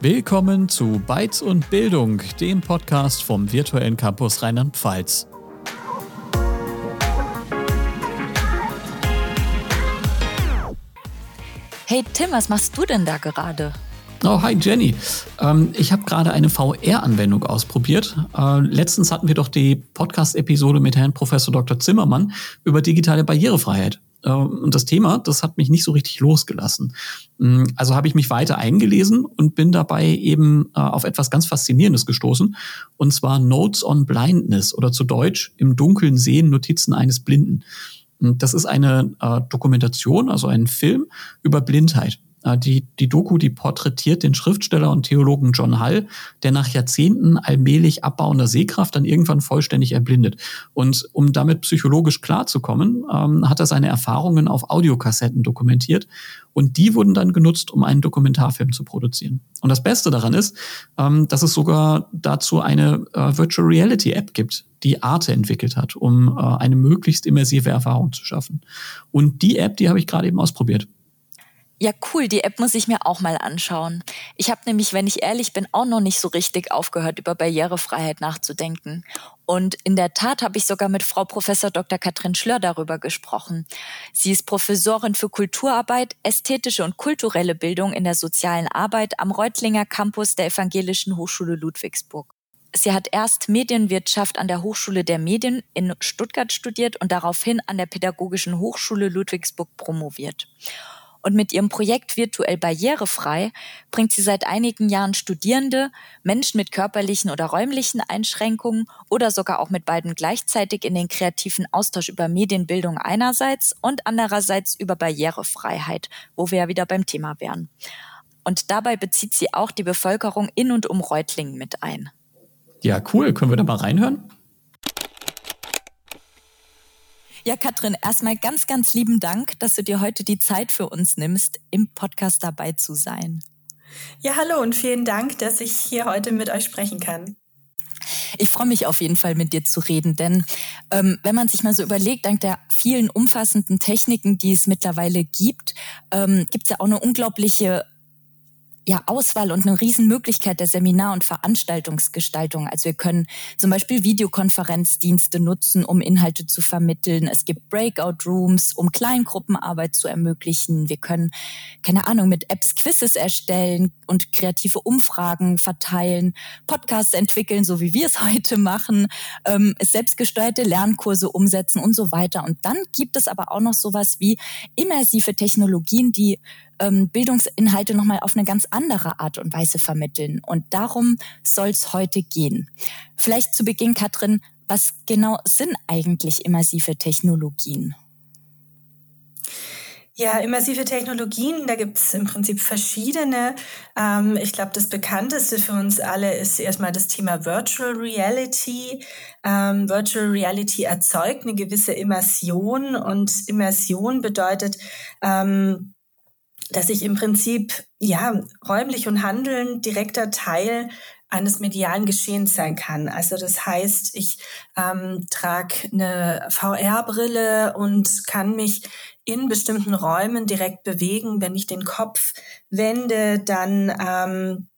Willkommen zu Bytes und Bildung, dem Podcast vom virtuellen Campus Rheinland-Pfalz. Hey Tim, was machst du denn da gerade? Oh, hi Jenny. Ähm, ich habe gerade eine VR-Anwendung ausprobiert. Äh, letztens hatten wir doch die Podcast-Episode mit Herrn Professor Dr. Zimmermann über digitale Barrierefreiheit. Äh, und das Thema, das hat mich nicht so richtig losgelassen. Mm, also habe ich mich weiter eingelesen und bin dabei eben äh, auf etwas ganz Faszinierendes gestoßen. Und zwar Notes on Blindness oder zu Deutsch im Dunkeln sehen Notizen eines Blinden. Das ist eine äh, Dokumentation, also ein Film über Blindheit. Äh, die, die Doku, die porträtiert den Schriftsteller und Theologen John Hall, der nach Jahrzehnten allmählich abbauender Sehkraft dann irgendwann vollständig erblindet. Und um damit psychologisch klarzukommen, ähm, hat er seine Erfahrungen auf Audiokassetten dokumentiert. Und die wurden dann genutzt, um einen Dokumentarfilm zu produzieren. Und das Beste daran ist, ähm, dass es sogar dazu eine äh, Virtual Reality App gibt, die Arte entwickelt hat, um äh, eine möglichst immersive Erfahrung zu schaffen. Und die App, die habe ich gerade eben ausprobiert. Ja, cool, die App muss ich mir auch mal anschauen. Ich habe nämlich, wenn ich ehrlich bin, auch noch nicht so richtig aufgehört, über Barrierefreiheit nachzudenken. Und in der Tat habe ich sogar mit Frau Professor Dr. Katrin Schlör darüber gesprochen. Sie ist Professorin für Kulturarbeit, ästhetische und kulturelle Bildung in der sozialen Arbeit am Reutlinger Campus der Evangelischen Hochschule Ludwigsburg. Sie hat erst Medienwirtschaft an der Hochschule der Medien in Stuttgart studiert und daraufhin an der Pädagogischen Hochschule Ludwigsburg promoviert. Und mit ihrem Projekt Virtuell Barrierefrei bringt sie seit einigen Jahren Studierende, Menschen mit körperlichen oder räumlichen Einschränkungen oder sogar auch mit beiden gleichzeitig in den kreativen Austausch über Medienbildung einerseits und andererseits über Barrierefreiheit, wo wir ja wieder beim Thema wären. Und dabei bezieht sie auch die Bevölkerung in und um Reutlingen mit ein. Ja, cool. Können wir da mal reinhören? Ja, Katrin, erstmal ganz, ganz lieben Dank, dass du dir heute die Zeit für uns nimmst, im Podcast dabei zu sein. Ja, hallo und vielen Dank, dass ich hier heute mit euch sprechen kann. Ich freue mich auf jeden Fall mit dir zu reden, denn ähm, wenn man sich mal so überlegt, dank der vielen umfassenden Techniken, die es mittlerweile gibt, ähm, gibt es ja auch eine unglaubliche ja, Auswahl und eine Riesenmöglichkeit der Seminar- und Veranstaltungsgestaltung. Also wir können zum Beispiel Videokonferenzdienste nutzen, um Inhalte zu vermitteln. Es gibt Breakout-Rooms, um Kleingruppenarbeit zu ermöglichen. Wir können, keine Ahnung, mit Apps Quizzes erstellen und kreative Umfragen verteilen, Podcasts entwickeln, so wie wir es heute machen, ähm, selbstgesteuerte Lernkurse umsetzen und so weiter. Und dann gibt es aber auch noch sowas wie immersive Technologien, die ähm, Bildungsinhalte nochmal auf eine ganz andere Art und Weise vermitteln. Und darum soll es heute gehen. Vielleicht zu Beginn, Katrin, was genau sind eigentlich immersive Technologien? Ja, immersive Technologien, da gibt es im Prinzip verschiedene. Ähm, ich glaube, das bekannteste für uns alle ist erstmal das Thema Virtual Reality. Ähm, Virtual Reality erzeugt eine gewisse Immersion und Immersion bedeutet, ähm, dass ich im Prinzip ja räumlich und handeln direkter Teil eines medialen Geschehens sein kann. Also das heißt, ich ähm, trage eine VR-Brille und kann mich in bestimmten Räumen direkt bewegen. Wenn ich den Kopf wende, dann ähm,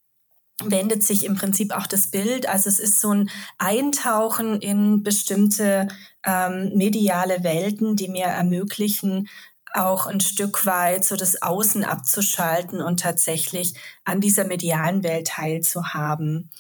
wendet sich im Prinzip auch das Bild. Also es ist so ein Eintauchen in bestimmte ähm, mediale Welten, die mir ermöglichen, auch ein Stück weit so das Außen abzuschalten und tatsächlich an dieser medialen Welt teilzuhaben.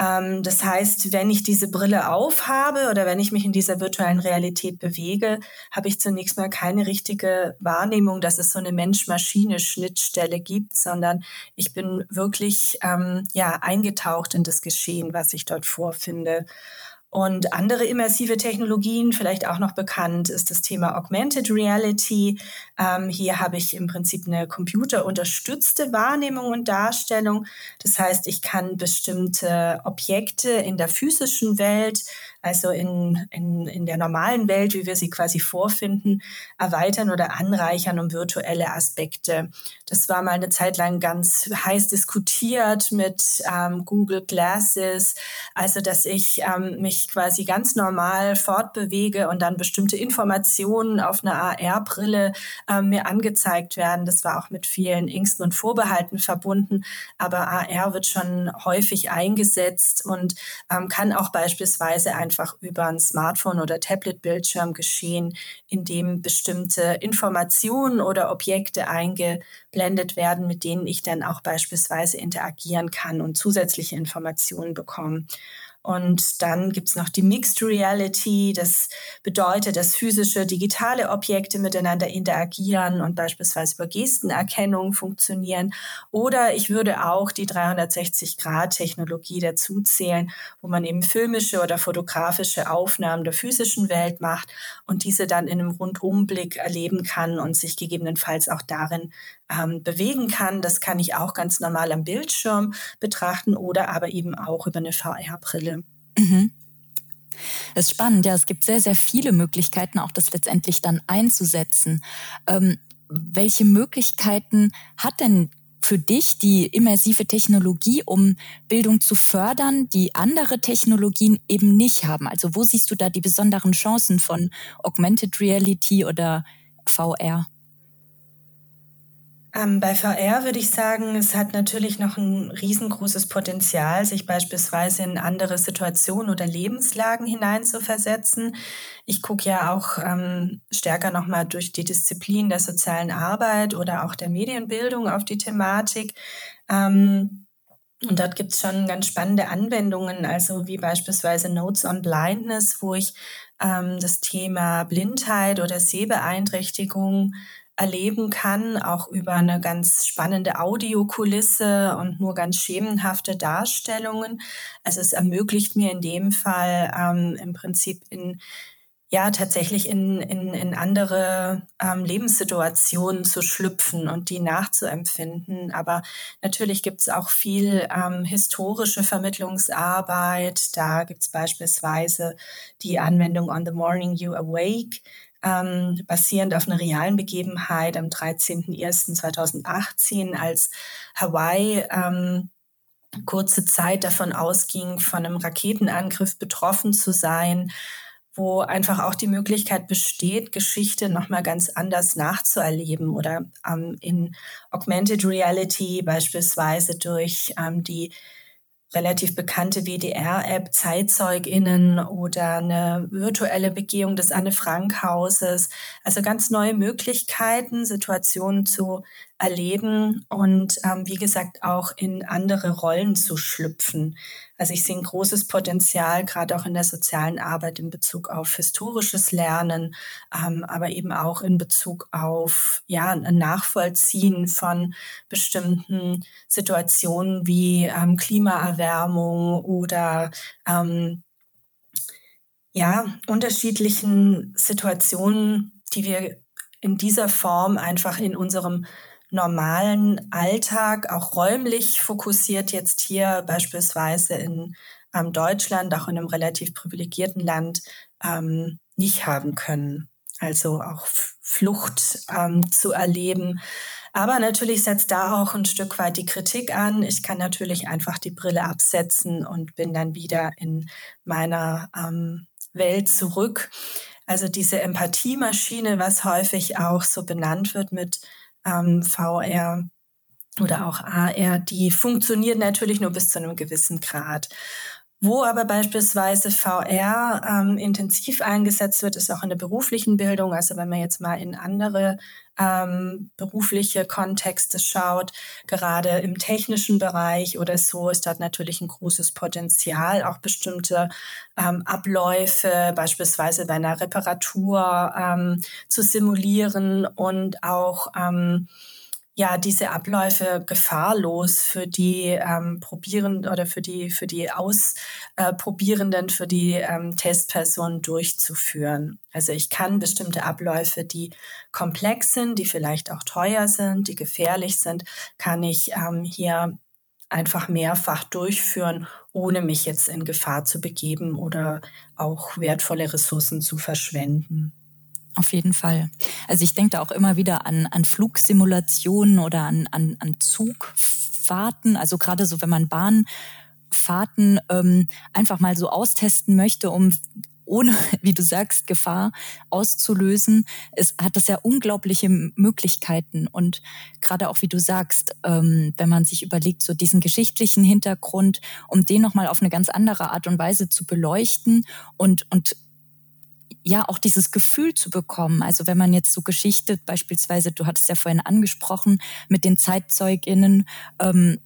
Ähm, das heißt, wenn ich diese Brille aufhabe oder wenn ich mich in dieser virtuellen Realität bewege, habe ich zunächst mal keine richtige Wahrnehmung, dass es so eine Mensch-Maschine-Schnittstelle gibt, sondern ich bin wirklich ähm, ja eingetaucht in das Geschehen, was ich dort vorfinde. Und andere immersive Technologien, vielleicht auch noch bekannt, ist das Thema Augmented Reality. Ähm, hier habe ich im Prinzip eine computerunterstützte Wahrnehmung und Darstellung. Das heißt, ich kann bestimmte Objekte in der physischen Welt also in, in, in der normalen Welt, wie wir sie quasi vorfinden, erweitern oder anreichern um virtuelle Aspekte. Das war mal eine Zeit lang ganz heiß diskutiert mit ähm, Google Glasses, also dass ich ähm, mich quasi ganz normal fortbewege und dann bestimmte Informationen auf einer AR-Brille ähm, mir angezeigt werden. Das war auch mit vielen Ängsten und Vorbehalten verbunden, aber AR wird schon häufig eingesetzt und ähm, kann auch beispielsweise einfach über ein Smartphone oder Tablet-Bildschirm geschehen, in dem bestimmte Informationen oder Objekte eingeblendet werden, mit denen ich dann auch beispielsweise interagieren kann und zusätzliche Informationen bekomme. Und dann gibt's noch die Mixed Reality. Das bedeutet, dass physische, digitale Objekte miteinander interagieren und beispielsweise über Gestenerkennung funktionieren. Oder ich würde auch die 360-Grad-Technologie dazu zählen, wo man eben filmische oder fotografische Aufnahmen der physischen Welt macht und diese dann in einem Rundumblick erleben kann und sich gegebenenfalls auch darin ähm, bewegen kann. Das kann ich auch ganz normal am Bildschirm betrachten oder aber eben auch über eine VR-Brille. Mhm. Das ist spannend, ja. Es gibt sehr, sehr viele Möglichkeiten, auch das letztendlich dann einzusetzen. Ähm, welche Möglichkeiten hat denn für dich die immersive Technologie, um Bildung zu fördern, die andere Technologien eben nicht haben? Also wo siehst du da die besonderen Chancen von Augmented Reality oder VR? Ähm, bei VR würde ich sagen, es hat natürlich noch ein riesengroßes Potenzial, sich beispielsweise in andere Situationen oder Lebenslagen hineinzuversetzen. Ich gucke ja auch ähm, stärker nochmal durch die Disziplin der sozialen Arbeit oder auch der Medienbildung auf die Thematik. Ähm, und dort gibt es schon ganz spannende Anwendungen, also wie beispielsweise Notes on Blindness, wo ich ähm, das Thema Blindheit oder Sehbeeinträchtigung erleben kann, auch über eine ganz spannende Audiokulisse und nur ganz schemenhafte Darstellungen. Also es ermöglicht mir in dem Fall ähm, im Prinzip in ja tatsächlich in, in, in andere ähm, Lebenssituationen zu schlüpfen und die nachzuempfinden. Aber natürlich gibt es auch viel ähm, historische Vermittlungsarbeit. Da gibt es beispielsweise die Anwendung On the Morning You Awake, ähm, basierend auf einer realen Begebenheit am 13.01.2018, als Hawaii ähm, kurze Zeit davon ausging, von einem Raketenangriff betroffen zu sein, wo einfach auch die Möglichkeit besteht, Geschichte nochmal ganz anders nachzuerleben oder ähm, in Augmented Reality beispielsweise durch ähm, die relativ bekannte WDR-App ZeitzeugInnen oder eine virtuelle Begehung des Anne-Frank-Hauses. Also ganz neue Möglichkeiten, Situationen zu erleben und ähm, wie gesagt auch in andere Rollen zu schlüpfen. Also ich sehe ein großes Potenzial, gerade auch in der sozialen Arbeit in Bezug auf historisches Lernen, ähm, aber eben auch in Bezug auf ja, ein Nachvollziehen von bestimmten Situationen wie ähm, Klimaerwärmung oder ähm, ja, unterschiedlichen Situationen, die wir in dieser Form einfach in unserem normalen Alltag, auch räumlich fokussiert jetzt hier beispielsweise in ähm, Deutschland, auch in einem relativ privilegierten Land, ähm, nicht haben können. Also auch Flucht ähm, zu erleben. Aber natürlich setzt da auch ein Stück weit die Kritik an. Ich kann natürlich einfach die Brille absetzen und bin dann wieder in meiner ähm, Welt zurück. Also diese Empathiemaschine, was häufig auch so benannt wird mit ähm, VR oder auch AR, die funktioniert natürlich nur bis zu einem gewissen Grad. Wo aber beispielsweise VR ähm, intensiv eingesetzt wird, ist auch in der beruflichen Bildung. Also wenn man jetzt mal in andere ähm, berufliche Kontexte schaut, gerade im technischen Bereich oder so, ist dort natürlich ein großes Potenzial, auch bestimmte ähm, Abläufe, beispielsweise bei einer Reparatur ähm, zu simulieren und auch ähm, ja diese Abläufe gefahrlos für die ähm, Probierenden oder für die für die Ausprobierenden, äh, für die ähm, Testpersonen durchzuführen. Also ich kann bestimmte Abläufe, die komplex sind, die vielleicht auch teuer sind, die gefährlich sind, kann ich ähm, hier einfach mehrfach durchführen, ohne mich jetzt in Gefahr zu begeben oder auch wertvolle Ressourcen zu verschwenden. Auf jeden Fall. Also ich denke da auch immer wieder an, an Flugsimulationen oder an, an, an Zugfahrten. Also gerade so, wenn man Bahnfahrten ähm, einfach mal so austesten möchte, um ohne, wie du sagst, Gefahr auszulösen, es hat das ja unglaubliche Möglichkeiten. Und gerade auch, wie du sagst, ähm, wenn man sich überlegt, so diesen geschichtlichen Hintergrund, um den nochmal auf eine ganz andere Art und Weise zu beleuchten und, und ja auch dieses Gefühl zu bekommen. Also wenn man jetzt so Geschichte beispielsweise, du hattest ja vorhin angesprochen, mit den Zeitzeuginnen, ähm,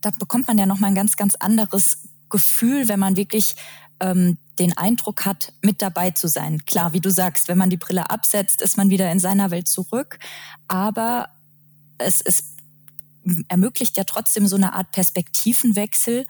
da bekommt man ja nochmal ein ganz, ganz anderes Gefühl, wenn man wirklich ähm, den Eindruck hat, mit dabei zu sein. Klar, wie du sagst, wenn man die Brille absetzt, ist man wieder in seiner Welt zurück. Aber es, es ermöglicht ja trotzdem so eine Art Perspektivenwechsel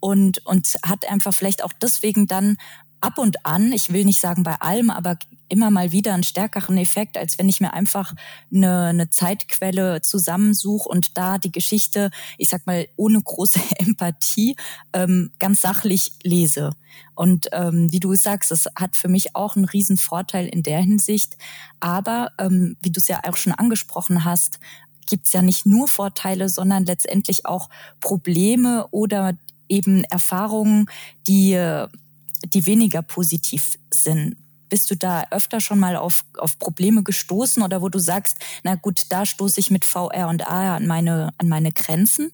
und, und hat einfach vielleicht auch deswegen dann ab und an, ich will nicht sagen bei allem, aber immer mal wieder einen stärkeren Effekt, als wenn ich mir einfach eine, eine Zeitquelle zusammensuche und da die Geschichte, ich sag mal, ohne große Empathie ähm, ganz sachlich lese. Und ähm, wie du sagst, es hat für mich auch einen riesen Vorteil in der Hinsicht. Aber ähm, wie du es ja auch schon angesprochen hast, gibt es ja nicht nur Vorteile, sondern letztendlich auch Probleme oder eben Erfahrungen, die die weniger positiv sind. Bist du da öfter schon mal auf, auf Probleme gestoßen oder wo du sagst, na gut, da stoße ich mit VR und AR an meine, an meine Grenzen?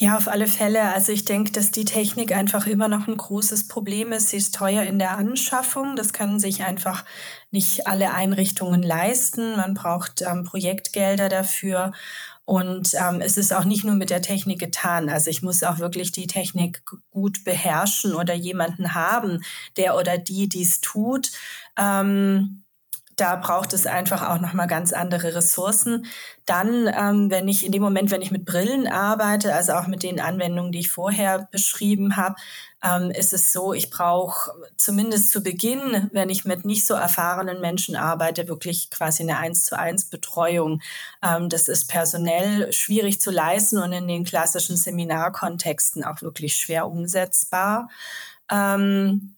Ja, auf alle Fälle. Also ich denke, dass die Technik einfach immer noch ein großes Problem ist. Sie ist teuer in der Anschaffung. Das können sich einfach nicht alle Einrichtungen leisten. Man braucht ähm, Projektgelder dafür. Und ähm, es ist auch nicht nur mit der Technik getan. Also ich muss auch wirklich die Technik gut beherrschen oder jemanden haben, der oder die dies tut. Ähm, da braucht es einfach auch nochmal ganz andere Ressourcen. Dann, ähm, wenn ich in dem Moment, wenn ich mit Brillen arbeite, also auch mit den Anwendungen, die ich vorher beschrieben habe, ähm, ist es so, ich brauche zumindest zu Beginn, wenn ich mit nicht so erfahrenen Menschen arbeite, wirklich quasi eine eins zu eins Betreuung. Ähm, das ist personell schwierig zu leisten und in den klassischen Seminarkontexten auch wirklich schwer umsetzbar. Ähm,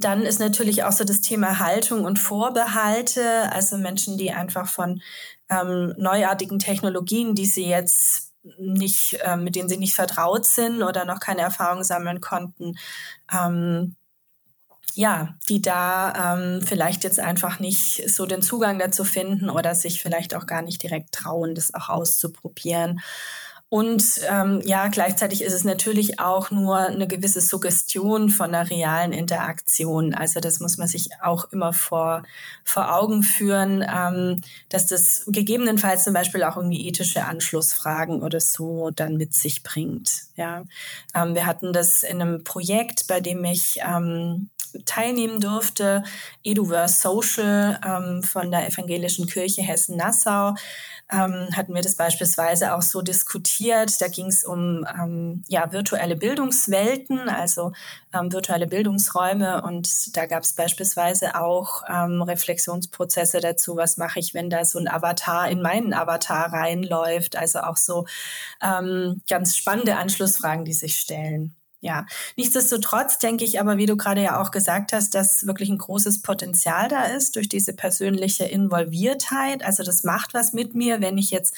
dann ist natürlich auch so das Thema Haltung und Vorbehalte, also Menschen, die einfach von ähm, neuartigen Technologien, die sie jetzt nicht, äh, mit denen sie nicht vertraut sind oder noch keine Erfahrung sammeln konnten, ähm, ja, die da ähm, vielleicht jetzt einfach nicht so den Zugang dazu finden oder sich vielleicht auch gar nicht direkt trauen, das auch auszuprobieren. Und ähm, ja, gleichzeitig ist es natürlich auch nur eine gewisse Suggestion von einer realen Interaktion. Also das muss man sich auch immer vor, vor Augen führen, ähm, dass das gegebenenfalls zum Beispiel auch irgendwie ethische Anschlussfragen oder so dann mit sich bringt. Ja, ähm, wir hatten das in einem Projekt, bei dem ich ähm, teilnehmen durfte, Eduverse Social ähm, von der Evangelischen Kirche Hessen-Nassau ähm, hatten wir das beispielsweise auch so diskutiert. Da ging es um ähm, ja, virtuelle Bildungswelten, also ähm, virtuelle Bildungsräume. Und da gab es beispielsweise auch ähm, Reflexionsprozesse dazu, was mache ich, wenn da so ein Avatar in meinen Avatar reinläuft. Also auch so ähm, ganz spannende Anschlussfragen, die sich stellen. Ja, nichtsdestotrotz denke ich aber, wie du gerade ja auch gesagt hast, dass wirklich ein großes Potenzial da ist durch diese persönliche Involviertheit. Also das macht was mit mir, wenn ich jetzt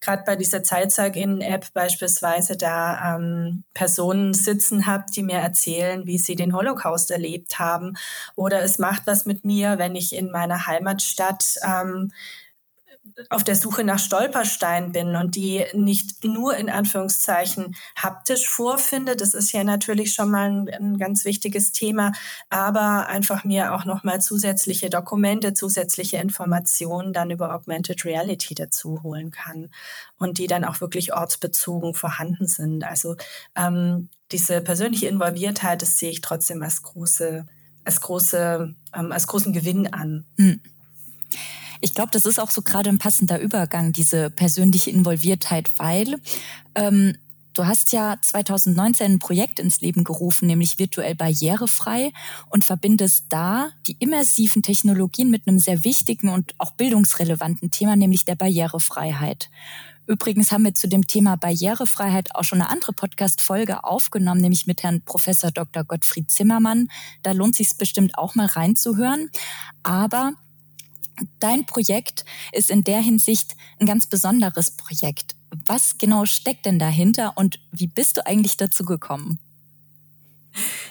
gerade bei dieser Zeitzeugin-App beispielsweise da ähm, Personen sitzen habe, die mir erzählen, wie sie den Holocaust erlebt haben. Oder es macht was mit mir, wenn ich in meiner Heimatstadt ähm, auf der Suche nach Stolpersteinen bin und die nicht nur in Anführungszeichen haptisch vorfinde, das ist ja natürlich schon mal ein, ein ganz wichtiges Thema, aber einfach mir auch nochmal zusätzliche Dokumente, zusätzliche Informationen dann über Augmented Reality dazu holen kann und die dann auch wirklich ortsbezogen vorhanden sind. Also ähm, diese persönliche Involviertheit, das sehe ich trotzdem als große, als große, ähm, als großen Gewinn an. Mhm. Ich glaube, das ist auch so gerade ein passender Übergang, diese persönliche Involviertheit, weil ähm, du hast ja 2019 ein Projekt ins Leben gerufen, nämlich virtuell barrierefrei und verbindest da die immersiven Technologien mit einem sehr wichtigen und auch bildungsrelevanten Thema, nämlich der Barrierefreiheit. Übrigens haben wir zu dem Thema Barrierefreiheit auch schon eine andere Podcast-Folge aufgenommen, nämlich mit Herrn Professor Dr. Gottfried Zimmermann. Da lohnt sich bestimmt auch mal reinzuhören. Aber dein Projekt ist in der Hinsicht ein ganz besonderes Projekt. Was genau steckt denn dahinter und wie bist du eigentlich dazu gekommen?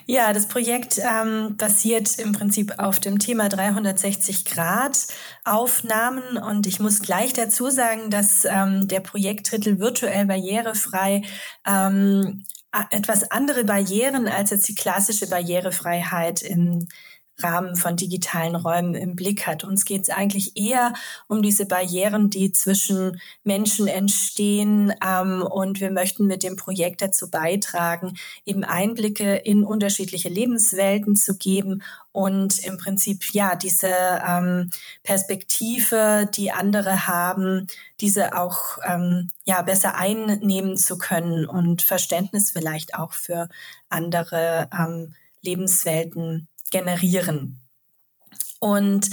Ja, das Projekt ähm, basiert im Prinzip auf dem Thema 360 Grad Aufnahmen und ich muss gleich dazu sagen, dass ähm, der Projekttitel virtuell barrierefrei ähm, etwas andere Barrieren als jetzt die klassische Barrierefreiheit im Rahmen von digitalen Räumen im Blick hat. Uns geht es eigentlich eher um diese Barrieren, die zwischen Menschen entstehen. Ähm, und wir möchten mit dem Projekt dazu beitragen, eben Einblicke in unterschiedliche Lebenswelten zu geben und im Prinzip ja diese ähm, Perspektive, die andere haben, diese auch ähm, ja besser einnehmen zu können und Verständnis vielleicht auch für andere ähm, Lebenswelten generieren. Und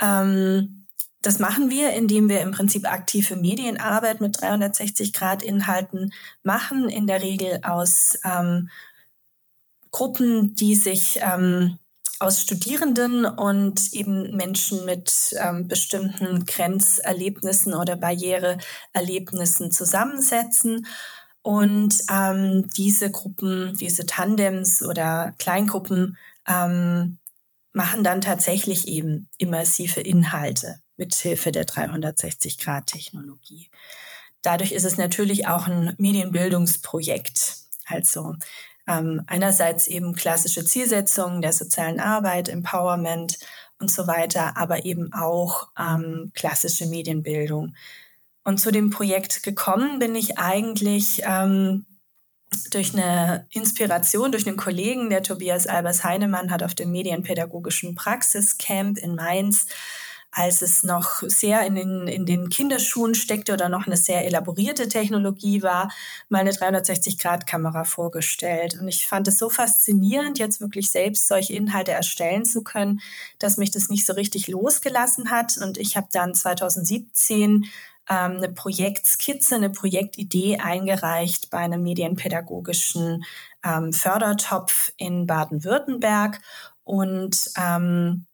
ähm, das machen wir, indem wir im Prinzip aktive Medienarbeit mit 360-Grad-Inhalten machen, in der Regel aus ähm, Gruppen, die sich ähm, aus Studierenden und eben Menschen mit ähm, bestimmten Grenzerlebnissen oder Barriereerlebnissen zusammensetzen. Und ähm, diese Gruppen, diese Tandems oder Kleingruppen ähm, machen dann tatsächlich eben immersive Inhalte mit Hilfe der 360-Grad-Technologie. Dadurch ist es natürlich auch ein Medienbildungsprojekt. Also ähm, einerseits eben klassische Zielsetzungen der sozialen Arbeit, Empowerment und so weiter, aber eben auch ähm, klassische Medienbildung. Und zu dem Projekt gekommen bin ich eigentlich ähm, durch eine Inspiration, durch einen Kollegen, der Tobias Albers Heinemann hat auf dem Medienpädagogischen Praxiscamp in Mainz, als es noch sehr in den, in den Kinderschuhen steckte oder noch eine sehr elaborierte Technologie war, mal eine 360-Grad-Kamera vorgestellt. Und ich fand es so faszinierend, jetzt wirklich selbst solche Inhalte erstellen zu können, dass mich das nicht so richtig losgelassen hat. Und ich habe dann 2017 ähm, eine Projektskizze, eine Projektidee eingereicht bei einem medienpädagogischen ähm, Fördertopf in Baden-Württemberg und ähm,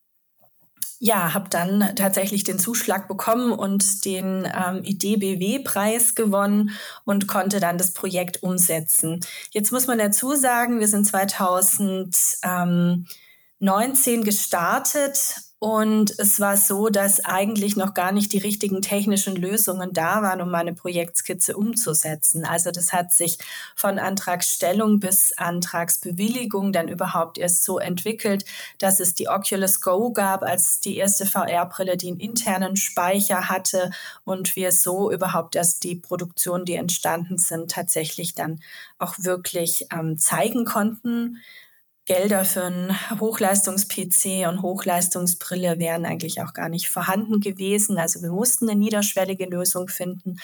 ja, habe dann tatsächlich den Zuschlag bekommen und den ähm, IDBW-Preis gewonnen und konnte dann das Projekt umsetzen. Jetzt muss man dazu sagen, wir sind 2019 gestartet und es war so, dass eigentlich noch gar nicht die richtigen technischen Lösungen da waren, um meine Projektskizze umzusetzen. Also das hat sich von Antragsstellung bis Antragsbewilligung dann überhaupt erst so entwickelt, dass es die Oculus Go gab als die erste VR-Brille, die einen internen Speicher hatte und wir so überhaupt erst die Produktionen, die entstanden sind, tatsächlich dann auch wirklich ähm, zeigen konnten. Gelder für einen Hochleistungs-PC und Hochleistungsbrille wären eigentlich auch gar nicht vorhanden gewesen. Also wir mussten eine niederschwellige Lösung finden.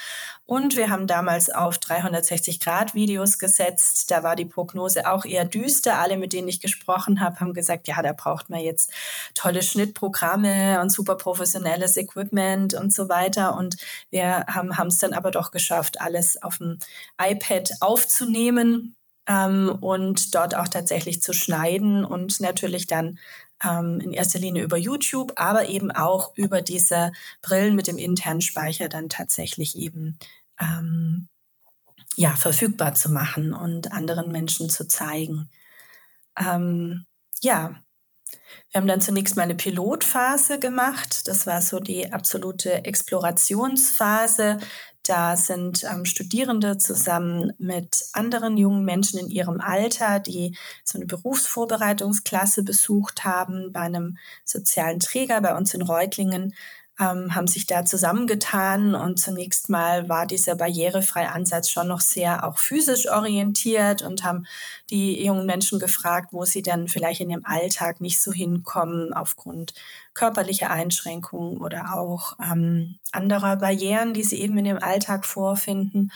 Und wir haben damals auf 360-Grad-Videos gesetzt. Da war die Prognose auch eher düster. Alle, mit denen ich gesprochen habe, haben gesagt, ja, da braucht man jetzt tolle Schnittprogramme und super professionelles Equipment und so weiter. Und wir haben es dann aber doch geschafft, alles auf dem iPad aufzunehmen ähm, und dort auch tatsächlich zu schneiden und natürlich dann ähm, in erster Linie über YouTube, aber eben auch über diese Brillen mit dem internen Speicher dann tatsächlich eben ähm, ja, verfügbar zu machen und anderen Menschen zu zeigen. Ähm, ja, wir haben dann zunächst mal eine Pilotphase gemacht. Das war so die absolute Explorationsphase. Da sind ähm, Studierende zusammen mit anderen jungen Menschen in ihrem Alter, die so eine Berufsvorbereitungsklasse besucht haben bei einem sozialen Träger bei uns in Reutlingen, ähm, haben sich da zusammengetan und zunächst mal war dieser barrierefreie Ansatz schon noch sehr auch physisch orientiert und haben die jungen Menschen gefragt, wo sie dann vielleicht in ihrem Alltag nicht so hinkommen aufgrund körperlicher Einschränkungen oder auch ähm, anderer Barrieren, die sie eben in dem Alltag vorfinden.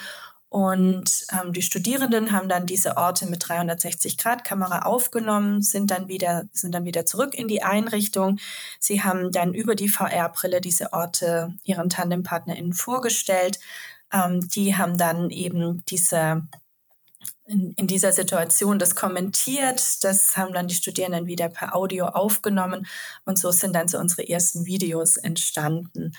Und ähm, die Studierenden haben dann diese Orte mit 360-Grad-Kamera aufgenommen, sind dann wieder, sind dann wieder zurück in die Einrichtung. Sie haben dann über die VR-Brille diese Orte ihren TandempartnerInnen vorgestellt, ähm, die haben dann eben diese in, in dieser Situation das kommentiert. Das haben dann die Studierenden wieder per Audio aufgenommen und so sind dann so unsere ersten Videos entstanden.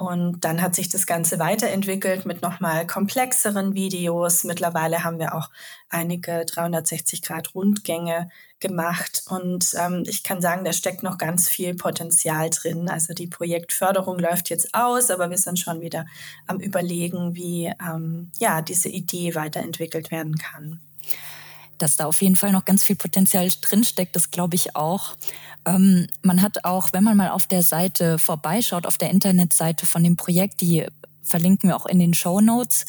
Und dann hat sich das Ganze weiterentwickelt mit nochmal komplexeren Videos. Mittlerweile haben wir auch einige 360-Grad-Rundgänge gemacht. Und ähm, ich kann sagen, da steckt noch ganz viel Potenzial drin. Also die Projektförderung läuft jetzt aus, aber wir sind schon wieder am Überlegen, wie ähm, ja, diese Idee weiterentwickelt werden kann dass da auf jeden Fall noch ganz viel Potenzial drinsteckt, das glaube ich auch. Ähm, man hat auch, wenn man mal auf der Seite vorbeischaut, auf der Internetseite von dem Projekt, die verlinken wir auch in den Show Notes,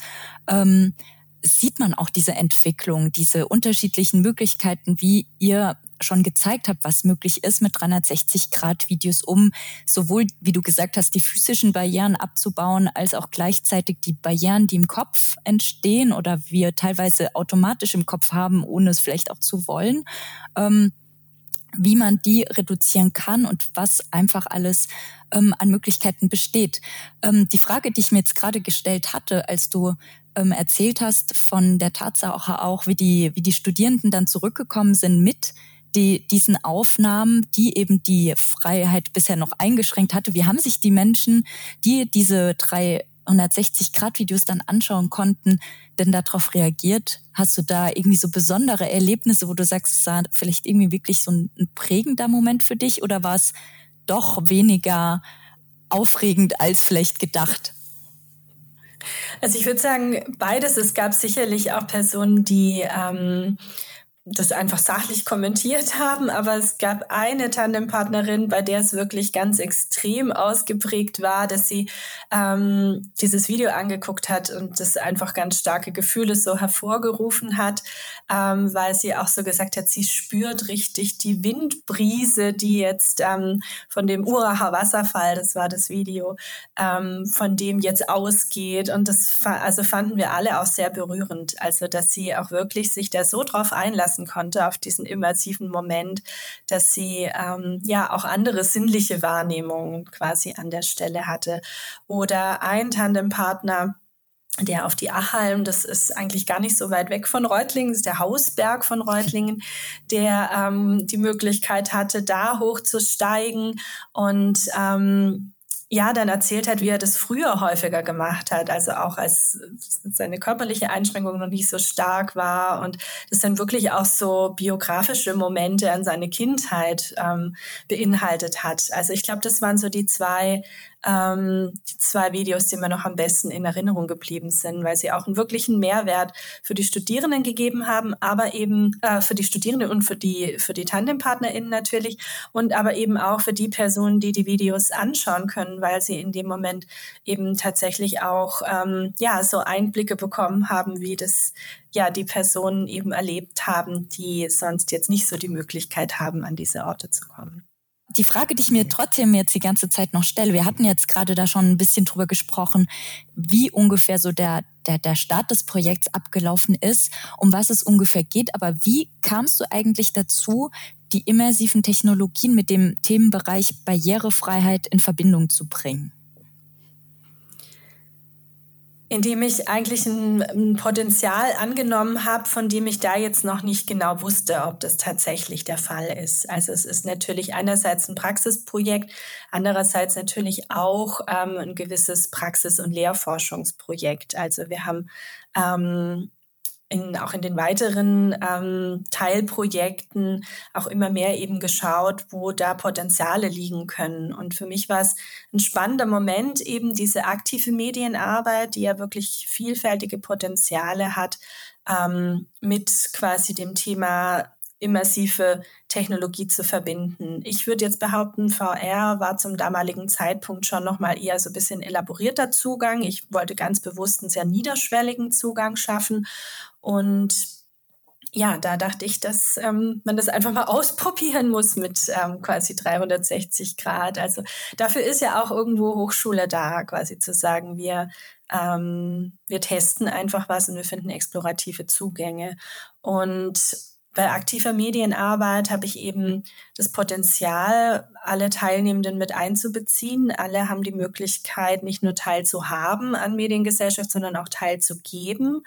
ähm, sieht man auch diese Entwicklung, diese unterschiedlichen Möglichkeiten, wie ihr schon gezeigt habt, was möglich ist mit 360-Grad-Videos, um sowohl, wie du gesagt hast, die physischen Barrieren abzubauen, als auch gleichzeitig die Barrieren, die im Kopf entstehen oder wir teilweise automatisch im Kopf haben, ohne es vielleicht auch zu wollen. Ähm, wie man die reduzieren kann und was einfach alles ähm, an Möglichkeiten besteht. Ähm, die Frage, die ich mir jetzt gerade gestellt hatte, als du ähm, erzählt hast von der Tatsache auch, wie die, wie die Studierenden dann zurückgekommen sind mit die, diesen Aufnahmen, die eben die Freiheit bisher noch eingeschränkt hatte. Wie haben sich die Menschen, die diese 360-Grad-Videos dann anschauen konnten, denn darauf reagiert? Hast du da irgendwie so besondere Erlebnisse, wo du sagst, es war vielleicht irgendwie wirklich so ein, prägender Moment für dich oder war es doch weniger aufregend als vielleicht gedacht? Also ich würde sagen, beides. Es gab sicherlich auch Personen, die ähm, das einfach sachlich kommentiert haben, aber es gab eine Tandempartnerin, bei der es wirklich ganz extrem ausgeprägt war, dass sie ähm, dieses Video angeguckt hat und das einfach ganz starke Gefühle so hervorgerufen hat, ähm, weil sie auch so gesagt hat, sie spürt richtig die Windbrise, die jetzt ähm, von dem Uracher Wasserfall, das war das Video, ähm, von dem jetzt ausgeht. Und das also fanden wir alle auch sehr berührend, also dass sie auch wirklich sich da so drauf einlassen lassen konnte auf diesen immersiven Moment, dass sie ähm, ja auch andere sinnliche Wahrnehmungen quasi an der Stelle hatte. Oder ein Tandempartner, der auf die Achalm, das ist eigentlich gar nicht so weit weg von Reutlingen, ist der Hausberg von Reutlingen, der ähm, die Möglichkeit hatte, da hochzusteigen und ähm, ja, dann erzählt hat, wie er das früher häufiger gemacht hat, also auch als seine körperliche Einschränkung noch nicht so stark war und das dann wirklich auch so biografische Momente an seine Kindheit ähm, beinhaltet hat. Also ich glaube, das waren so die zwei ähm, die zwei Videos, die mir noch am besten in Erinnerung geblieben sind, weil sie auch einen wirklichen Mehrwert für die Studierenden gegeben haben, aber eben äh, für die Studierenden und für die, für die TandempartnerInnen natürlich und aber eben auch für die Personen, die die Videos anschauen können, weil sie in dem Moment eben tatsächlich auch ähm, ja so Einblicke bekommen haben, wie das ja die Personen eben erlebt haben, die sonst jetzt nicht so die Möglichkeit haben, an diese Orte zu kommen die Frage, die ich mir trotzdem jetzt die ganze Zeit noch stelle, wir hatten jetzt gerade da schon ein bisschen drüber gesprochen, wie ungefähr so der, der, der Start des Projekts abgelaufen ist, um was es ungefähr geht, aber wie kamst du eigentlich dazu, die immersiven Technologien mit dem Themenbereich Barrierefreiheit in Verbindung zu bringen? Indem ich eigentlich ein, ein Potenzial angenommen habe, von dem ich da jetzt noch nicht genau wusste, ob das tatsächlich der Fall ist. Also es ist natürlich einerseits ein Praxisprojekt, andererseits natürlich auch ähm, ein gewisses Praxis- und Lehrforschungsprojekt. Also wir haben ähm, in, auch in den weiteren ähm, Teilprojekten auch immer mehr eben geschaut, wo da Potenziale liegen können. Und für mich war es ein spannender Moment, eben diese aktive Medienarbeit, die ja wirklich vielfältige Potenziale hat, ähm, mit quasi dem Thema immersive Technologie zu verbinden. Ich würde jetzt behaupten, VR war zum damaligen Zeitpunkt schon nochmal eher so ein bisschen elaborierter Zugang. Ich wollte ganz bewusst einen sehr niederschwelligen Zugang schaffen und ja, da dachte ich, dass ähm, man das einfach mal ausprobieren muss mit ähm, quasi 360 Grad. Also dafür ist ja auch irgendwo Hochschule da, quasi zu sagen, wir, ähm, wir testen einfach was und wir finden explorative Zugänge. Und bei aktiver Medienarbeit habe ich eben das Potenzial, alle Teilnehmenden mit einzubeziehen. Alle haben die Möglichkeit, nicht nur teilzuhaben an Mediengesellschaft, sondern auch teilzugeben.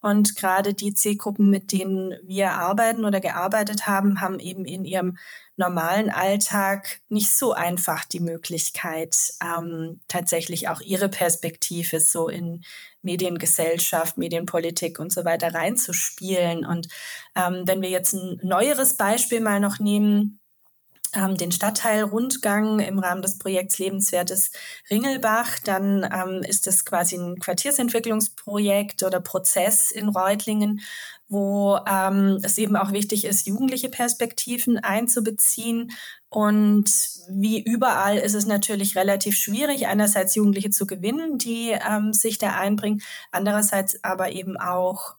Und gerade die Zielgruppen, mit denen wir arbeiten oder gearbeitet haben, haben eben in ihrem normalen Alltag nicht so einfach die Möglichkeit, ähm, tatsächlich auch ihre Perspektive so in Mediengesellschaft, Medienpolitik und so weiter reinzuspielen. Und ähm, wenn wir jetzt ein neueres Beispiel mal noch nehmen, ähm, den Stadtteilrundgang im Rahmen des Projekts Lebenswertes Ringelbach, dann ähm, ist das quasi ein Quartiersentwicklungsprojekt oder Prozess in Reutlingen, wo ähm, es eben auch wichtig ist, jugendliche Perspektiven einzubeziehen. Und wie überall ist es natürlich relativ schwierig, einerseits Jugendliche zu gewinnen, die ähm, sich da einbringen, andererseits aber eben auch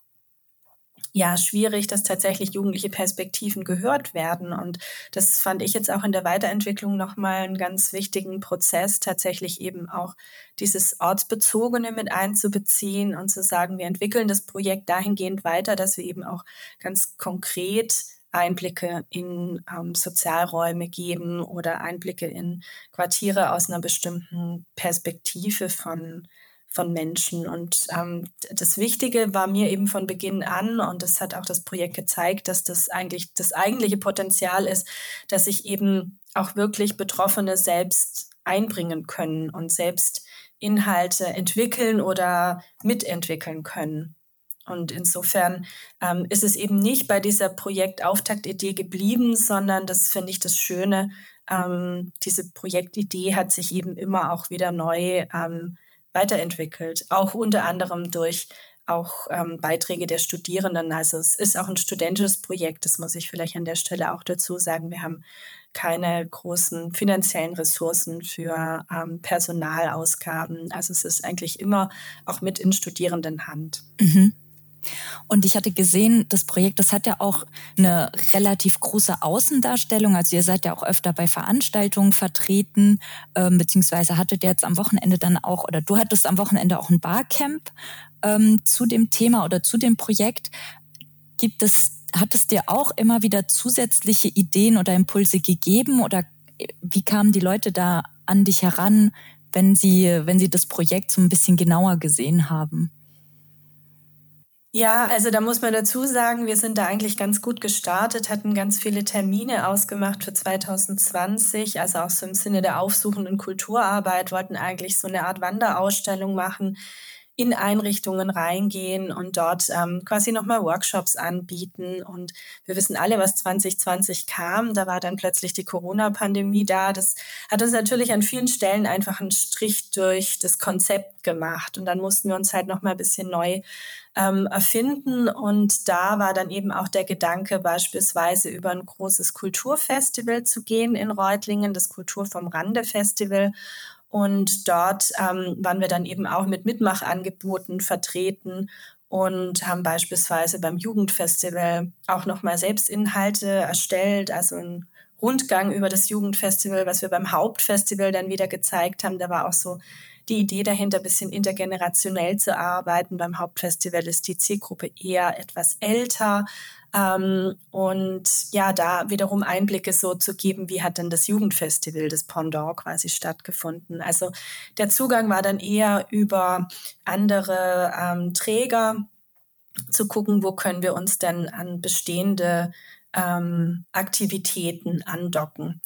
ja schwierig, dass tatsächlich jugendliche Perspektiven gehört werden. Und das fand ich jetzt auch in der Weiterentwicklung nochmal einen ganz wichtigen Prozess, tatsächlich eben auch dieses Ortsbezogene mit einzubeziehen und zu sagen, wir entwickeln das Projekt dahingehend weiter, dass wir eben auch ganz konkret Einblicke in ähm, Sozialräume geben oder Einblicke in Quartiere aus einer bestimmten Perspektive von von Menschen. Und ähm, das Wichtige war mir eben von Beginn an, und das hat auch das Projekt gezeigt, dass das eigentlich das eigentliche Potenzial ist, dass sich eben auch wirklich Betroffene selbst einbringen können und selbst Inhalte entwickeln oder mitentwickeln können. Und insofern ähm, ist es eben nicht bei dieser Projektauftaktidee geblieben, sondern das finde ich das Schöne. Ähm, diese Projektidee hat sich eben immer auch wieder neu ähm, weiterentwickelt, auch unter anderem durch auch ähm, Beiträge der Studierenden. Also es ist auch ein studentisches Projekt, das muss ich vielleicht an der Stelle auch dazu sagen. Wir haben keine großen finanziellen Ressourcen für ähm, Personalausgaben. Also es ist eigentlich immer auch mit in Studierendenhand. Mhm. Und ich hatte gesehen, das Projekt, das hat ja auch eine relativ große Außendarstellung. Also ihr seid ja auch öfter bei Veranstaltungen vertreten, ähm, beziehungsweise hattet jetzt am Wochenende dann auch, oder du hattest am Wochenende auch ein Barcamp ähm, zu dem Thema oder zu dem Projekt. Gibt es, hat es dir auch immer wieder zusätzliche Ideen oder Impulse gegeben oder wie kamen die Leute da an dich heran, wenn sie, wenn sie das Projekt so ein bisschen genauer gesehen haben? Ja, also da muss man dazu sagen, wir sind da eigentlich ganz gut gestartet, hatten ganz viele Termine ausgemacht für 2020, also auch so im Sinne der aufsuchenden Kulturarbeit, wollten eigentlich so eine Art Wanderausstellung machen, in Einrichtungen reingehen und dort ähm, quasi nochmal Workshops anbieten. Und wir wissen alle, was 2020 kam. Da war dann plötzlich die Corona-Pandemie da. Das hat uns natürlich an vielen Stellen einfach einen Strich durch das Konzept gemacht. Und dann mussten wir uns halt nochmal ein bisschen neu ähm, erfinden. Und da war dann eben auch der Gedanke, beispielsweise über ein großes Kulturfestival zu gehen in Reutlingen, das Kultur vom Rande Festival und dort ähm, waren wir dann eben auch mit Mitmachangeboten vertreten und haben beispielsweise beim Jugendfestival auch nochmal Selbstinhalte erstellt, also ein Rundgang über das Jugendfestival, was wir beim Hauptfestival dann wieder gezeigt haben. Da war auch so die Idee dahinter, ein bisschen intergenerationell zu arbeiten. Beim Hauptfestival ist die Zielgruppe eher etwas älter, ähm, und ja, da wiederum Einblicke so zu geben, wie hat denn das Jugendfestival, das Pendant quasi stattgefunden. Also der Zugang war dann eher über andere ähm, Träger zu gucken, wo können wir uns denn an bestehende ähm, Aktivitäten andocken.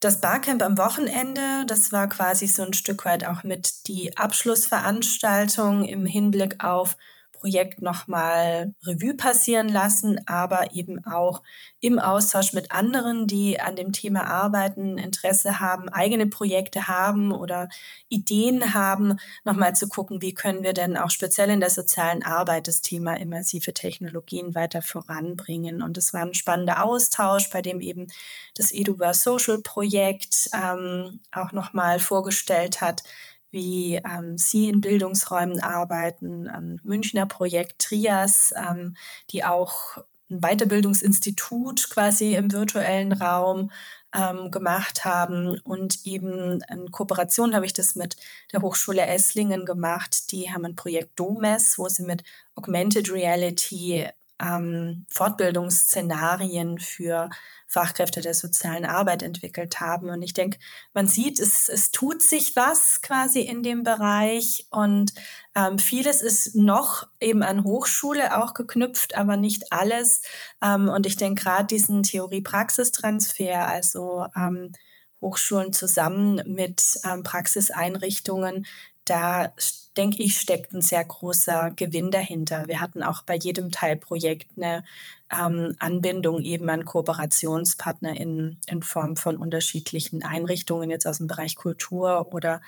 Das Barcamp am Wochenende, das war quasi so ein Stück weit auch mit die Abschlussveranstaltung im Hinblick auf Projekt nochmal Revue passieren lassen, aber eben auch im Austausch mit anderen, die an dem Thema arbeiten, Interesse haben, eigene Projekte haben oder Ideen haben, nochmal zu gucken, wie können wir denn auch speziell in der sozialen Arbeit das Thema immersive Technologien weiter voranbringen. Und es war ein spannender Austausch, bei dem eben das Eduverse Social Projekt ähm, auch nochmal vorgestellt hat, wie ähm, Sie in Bildungsräumen arbeiten, am Münchner Projekt Trias, ähm, die auch ein Weiterbildungsinstitut quasi im virtuellen Raum ähm, gemacht haben und eben in Kooperation habe ich das mit der Hochschule Esslingen gemacht. Die haben ein Projekt DOMES, wo sie mit Augmented Reality ähm, Fortbildungsszenarien für Fachkräfte der sozialen Arbeit entwickelt haben. Und ich denke, man sieht, es, es tut sich was quasi in dem Bereich und ähm, vieles ist noch eben an Hochschule auch geknüpft, aber nicht alles. Ähm, und ich denke gerade diesen Theorie-Praxistransfer, also ähm, Hochschulen zusammen mit ähm, Praxiseinrichtungen, da denke ich, steckt ein sehr großer Gewinn dahinter. Wir hatten auch bei jedem Teilprojekt eine ähm, Anbindung eben an Kooperationspartner in, in Form von unterschiedlichen Einrichtungen, jetzt aus dem Bereich Kultur oder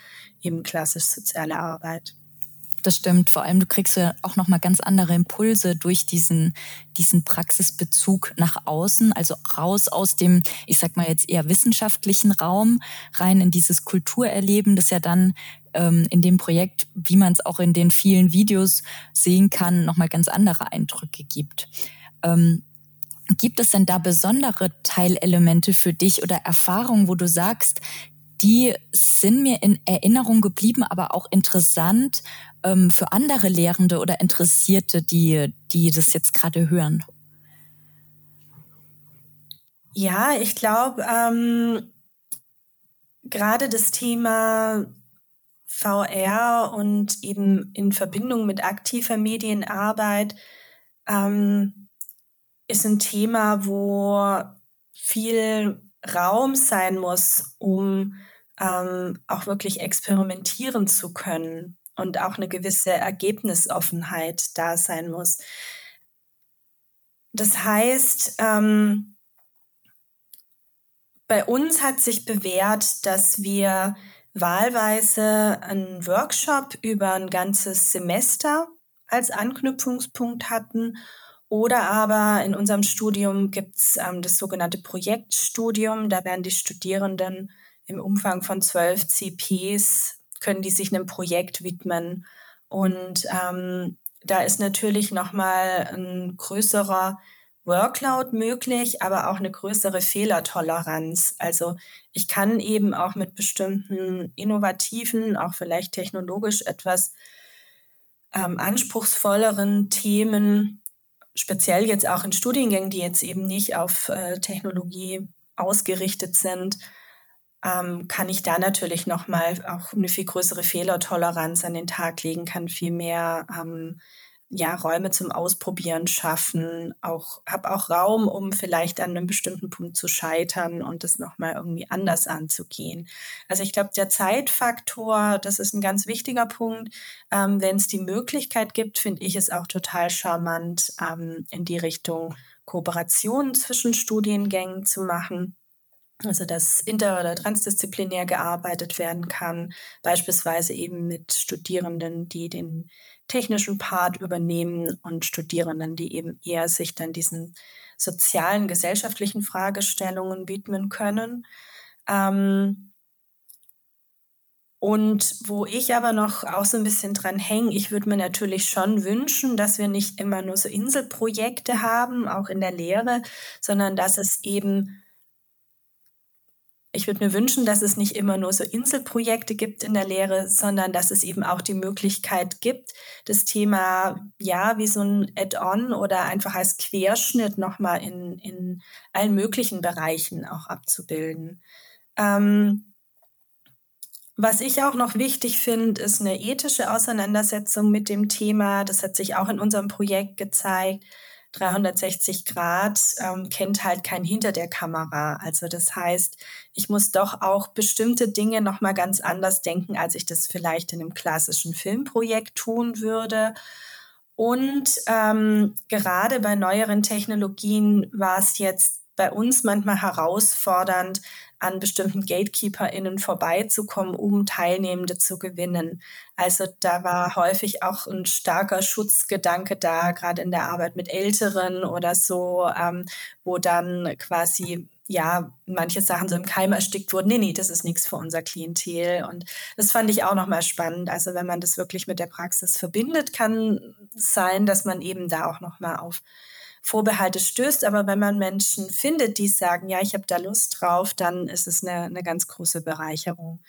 eben klassisch soziale Arbeit. Das stimmt. Vor allem, du kriegst ja auch nochmal ganz andere Impulse durch diesen, diesen Praxisbezug nach außen, also raus aus dem, ich sag mal jetzt eher wissenschaftlichen Raum, rein in dieses Kulturerleben, das ja dann ähm, in dem Projekt, wie man es auch in den vielen Videos sehen kann, nochmal ganz andere Eindrücke gibt. Ähm, gibt es denn da besondere Teilelemente für dich oder Erfahrungen, wo du sagst, die sind mir in Erinnerung geblieben, aber auch interessant ähm, für andere Lehrende oder Interessierte, die, die das jetzt gerade hören? Ja, ich glaube, ähm, gerade das Thema VR und eben in Verbindung mit aktiver Medienarbeit ähm, ist ein Thema, wo viel Raum sein muss, um ähm, auch wirklich experimentieren zu können und auch eine gewisse Ergebnisoffenheit da sein muss. Das heißt, ähm, bei uns hat sich bewährt, dass wir wahlweise einen Workshop über ein ganzes Semester als Anknüpfungspunkt hatten. Oder aber in unserem Studium gibt es ähm, das sogenannte Projektstudium. Da werden die Studierenden im Umfang von zwölf CPs, können die sich einem Projekt widmen. Und ähm, da ist natürlich nochmal ein größerer Workload möglich, aber auch eine größere Fehlertoleranz. Also ich kann eben auch mit bestimmten innovativen, auch vielleicht technologisch etwas ähm, anspruchsvolleren Themen, speziell jetzt auch in Studiengängen, die jetzt eben nicht auf äh, Technologie ausgerichtet sind, ähm, kann ich da natürlich nochmal auch eine viel größere Fehlertoleranz an den Tag legen, kann viel mehr ähm, ja, Räume zum Ausprobieren schaffen, auch habe auch Raum, um vielleicht an einem bestimmten Punkt zu scheitern und das nochmal irgendwie anders anzugehen. Also ich glaube, der Zeitfaktor, das ist ein ganz wichtiger Punkt. Ähm, Wenn es die Möglichkeit gibt, finde ich es auch total charmant, ähm, in die Richtung Kooperationen zwischen Studiengängen zu machen. Also dass inter- oder transdisziplinär gearbeitet werden kann, beispielsweise eben mit Studierenden, die den technischen Part übernehmen und Studierenden, die eben eher sich dann diesen sozialen, gesellschaftlichen Fragestellungen widmen können. Ähm, und wo ich aber noch auch so ein bisschen dran hänge, ich würde mir natürlich schon wünschen, dass wir nicht immer nur so Inselprojekte haben, auch in der Lehre, sondern dass es eben ich würde mir wünschen, dass es nicht immer nur so Inselprojekte gibt in der Lehre, sondern dass es eben auch die Möglichkeit gibt, das Thema ja wie so ein Add-on oder einfach als Querschnitt nochmal in, in allen möglichen Bereichen auch abzubilden. Ähm, was ich auch noch wichtig finde, ist eine ethische Auseinandersetzung mit dem Thema. Das hat sich auch in unserem Projekt gezeigt 360 Grad ähm, kennt halt kein hinter der Kamera. Also das heißt, ich muss doch auch bestimmte Dinge noch mal ganz anders denken, als ich das vielleicht in einem klassischen Filmprojekt tun würde. Und ähm, gerade bei neueren Technologien war es jetzt bei uns manchmal herausfordernd, an bestimmten GatekeeperInnen vorbeizukommen, um Teilnehmende zu gewinnen. Also da war häufig auch ein starker Schutzgedanke da, gerade in der Arbeit mit Älteren oder so, ähm, wo dann quasi ja, manche Sachen so im Keim erstickt wurden. Nee, nee, das ist nichts für unser Klientel. Und das fand ich auch nochmal spannend. Also wenn man das wirklich mit der Praxis verbindet, kann sein, dass man eben da auch nochmal auf Vorbehalte stößt. Aber wenn man Menschen findet, die sagen, ja, ich habe da Lust drauf, dann ist es eine, eine ganz große Bereicherung.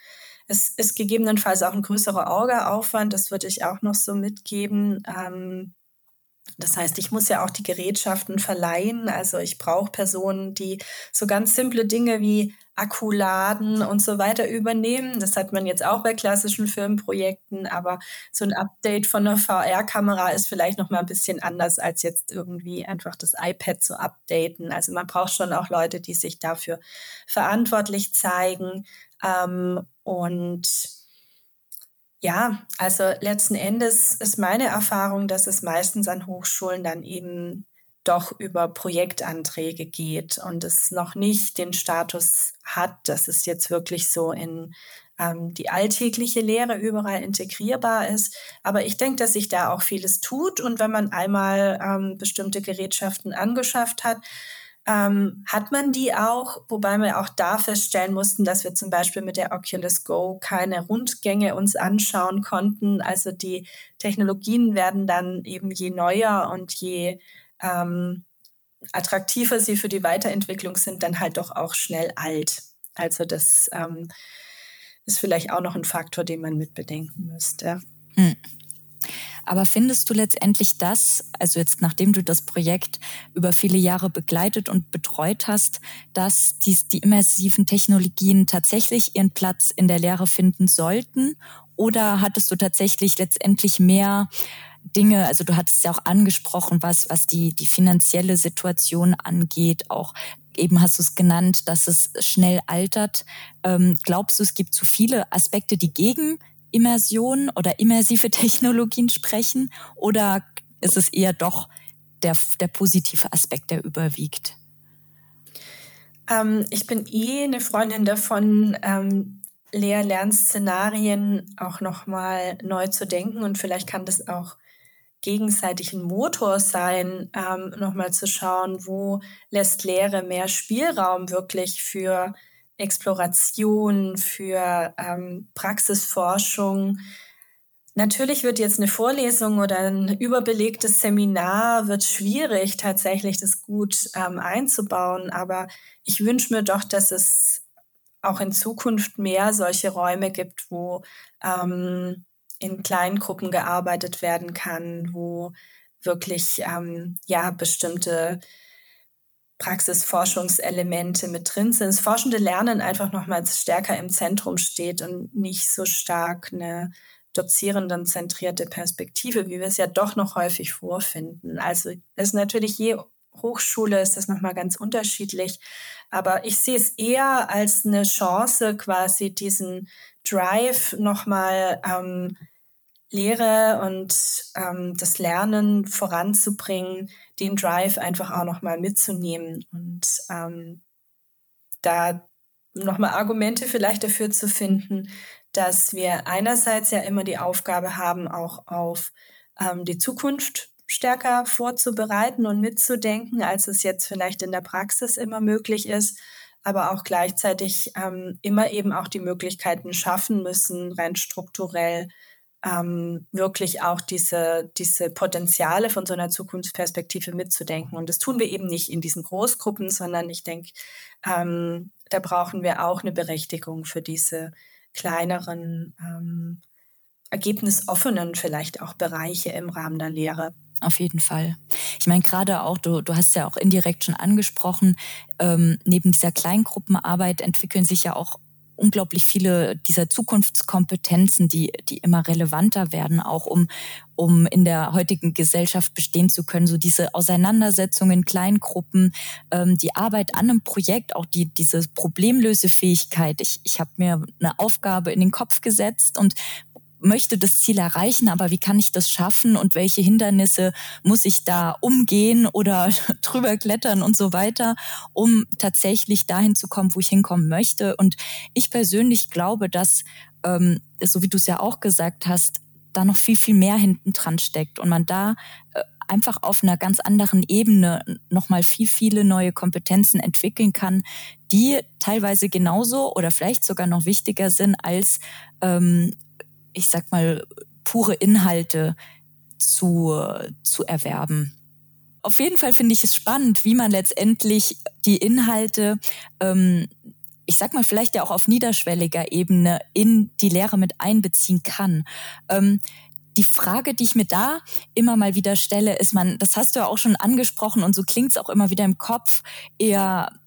Es ist gegebenenfalls auch ein größerer Augeaufwand, das würde ich auch noch so mitgeben. Ähm, Das heißt, ich muss ja auch die Gerätschaften verleihen. Also ich brauche Personen, die so ganz simple Dinge wie Akkuladen und so weiter übernehmen. Das hat man jetzt auch bei klassischen Filmprojekten, aber so ein Update von einer VR-Kamera ist vielleicht noch mal ein bisschen anders als jetzt irgendwie einfach das iPad zu updaten. Also man braucht schon auch Leute, die sich dafür verantwortlich zeigen ähm, und ja, also letzten Endes ist meine Erfahrung, dass es meistens an Hochschulen dann eben doch über Projektanträge geht und es noch nicht den Status hat, dass es jetzt wirklich so in ähm, die alltägliche Lehre überall integrierbar ist. Aber ich denke, dass sich da auch vieles tut und wenn man einmal ähm, bestimmte Gerätschaften angeschafft hat, ähm, hat man die auch, wobei wir auch da feststellen mussten, dass wir zum Beispiel mit der Oculus Go keine Rundgänge uns anschauen konnten. Also die Technologien werden dann eben je neuer und je ähm, attraktiver sie für die Weiterentwicklung sind, dann halt doch auch schnell alt. Also das ähm, ist vielleicht auch noch ein Faktor, den man mitbedenken müsste. Hm. Aber findest du letztendlich das, also jetzt nachdem du das Projekt über viele Jahre begleitet und betreut hast, dass dies, die immersiven Technologien tatsächlich ihren Platz in der Lehre finden sollten? Oder hattest du tatsächlich letztendlich mehr Dinge, also du hattest ja auch angesprochen, was, was die, die finanzielle Situation angeht, auch eben hast du es genannt, dass es schnell altert. Ähm, glaubst du, es gibt zu viele Aspekte, die gegen Immersion oder immersive Technologien sprechen? Oder ist es eher doch der, der positive Aspekt, der überwiegt? Ähm, ich bin eh eine Freundin davon, ähm, Lehr-Lern-Szenarien auch nochmal neu zu denken und vielleicht kann das auch gegenseitig ein Motor sein, ähm, nochmal zu schauen, wo lässt Lehre mehr Spielraum wirklich für Exploration, für ähm, Praxisforschung. Natürlich wird jetzt eine Vorlesung oder ein überbelegtes Seminar wird schwierig, tatsächlich das gut ähm, einzubauen. Aber ich wünsche mir doch, dass es auch in Zukunft mehr solche Räume gibt, wo ähm, in kleinen Gruppen gearbeitet werden kann, wo wirklich ähm, ja bestimmte Praxisforschungselemente mit drin sind. Das forschende Lernen einfach nochmals stärker im Zentrum steht und nicht so stark eine dozierenden zentrierte Perspektive, wie wir es ja doch noch häufig vorfinden. Also es ist natürlich je Hochschule ist das nochmal ganz unterschiedlich. Aber ich sehe es eher als eine Chance, quasi diesen Drive nochmal ähm, Lehre und ähm, das Lernen voranzubringen, den Drive einfach auch nochmal mitzunehmen und ähm, da nochmal Argumente vielleicht dafür zu finden, dass wir einerseits ja immer die Aufgabe haben, auch auf ähm, die Zukunft stärker vorzubereiten und mitzudenken, als es jetzt vielleicht in der Praxis immer möglich ist, aber auch gleichzeitig ähm, immer eben auch die Möglichkeiten schaffen müssen, rein strukturell ähm, wirklich auch diese, diese Potenziale von so einer Zukunftsperspektive mitzudenken. Und das tun wir eben nicht in diesen Großgruppen, sondern ich denke, ähm, da brauchen wir auch eine Berechtigung für diese kleineren, ähm, ergebnisoffenen vielleicht auch Bereiche im Rahmen der Lehre. Auf jeden Fall. Ich meine, gerade auch, du, du hast ja auch indirekt schon angesprochen, ähm, neben dieser Kleingruppenarbeit entwickeln sich ja auch unglaublich viele dieser Zukunftskompetenzen, die, die immer relevanter werden, auch um, um in der heutigen Gesellschaft bestehen zu können. So diese Auseinandersetzungen in Kleingruppen, ähm, die Arbeit an einem Projekt, auch die, diese Problemlösefähigkeit. Ich, ich habe mir eine Aufgabe in den Kopf gesetzt und möchte das Ziel erreichen, aber wie kann ich das schaffen und welche Hindernisse muss ich da umgehen oder drüber klettern und so weiter, um tatsächlich dahin zu kommen, wo ich hinkommen möchte. Und ich persönlich glaube, dass, ähm, so wie du es ja auch gesagt hast, da noch viel, viel mehr hinten dran steckt und man da äh, einfach auf einer ganz anderen Ebene nochmal viel, viele neue Kompetenzen entwickeln kann, die teilweise genauso oder vielleicht sogar noch wichtiger sind als ähm, ich sag mal, pure Inhalte zu, zu erwerben. Auf jeden Fall finde ich es spannend, wie man letztendlich die Inhalte, ähm, ich sag mal, vielleicht ja auch auf niederschwelliger Ebene in die Lehre mit einbeziehen kann. Ähm, die Frage, die ich mir da immer mal wieder stelle, ist man, das hast du ja auch schon angesprochen und so klingt es auch immer wieder im Kopf, eher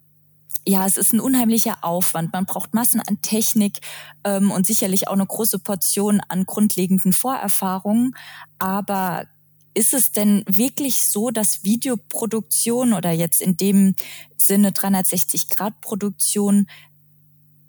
ja, es ist ein unheimlicher Aufwand. Man braucht Massen an Technik ähm, und sicherlich auch eine große Portion an grundlegenden Vorerfahrungen. Aber ist es denn wirklich so, dass Videoproduktion oder jetzt in dem Sinne 360-Grad-Produktion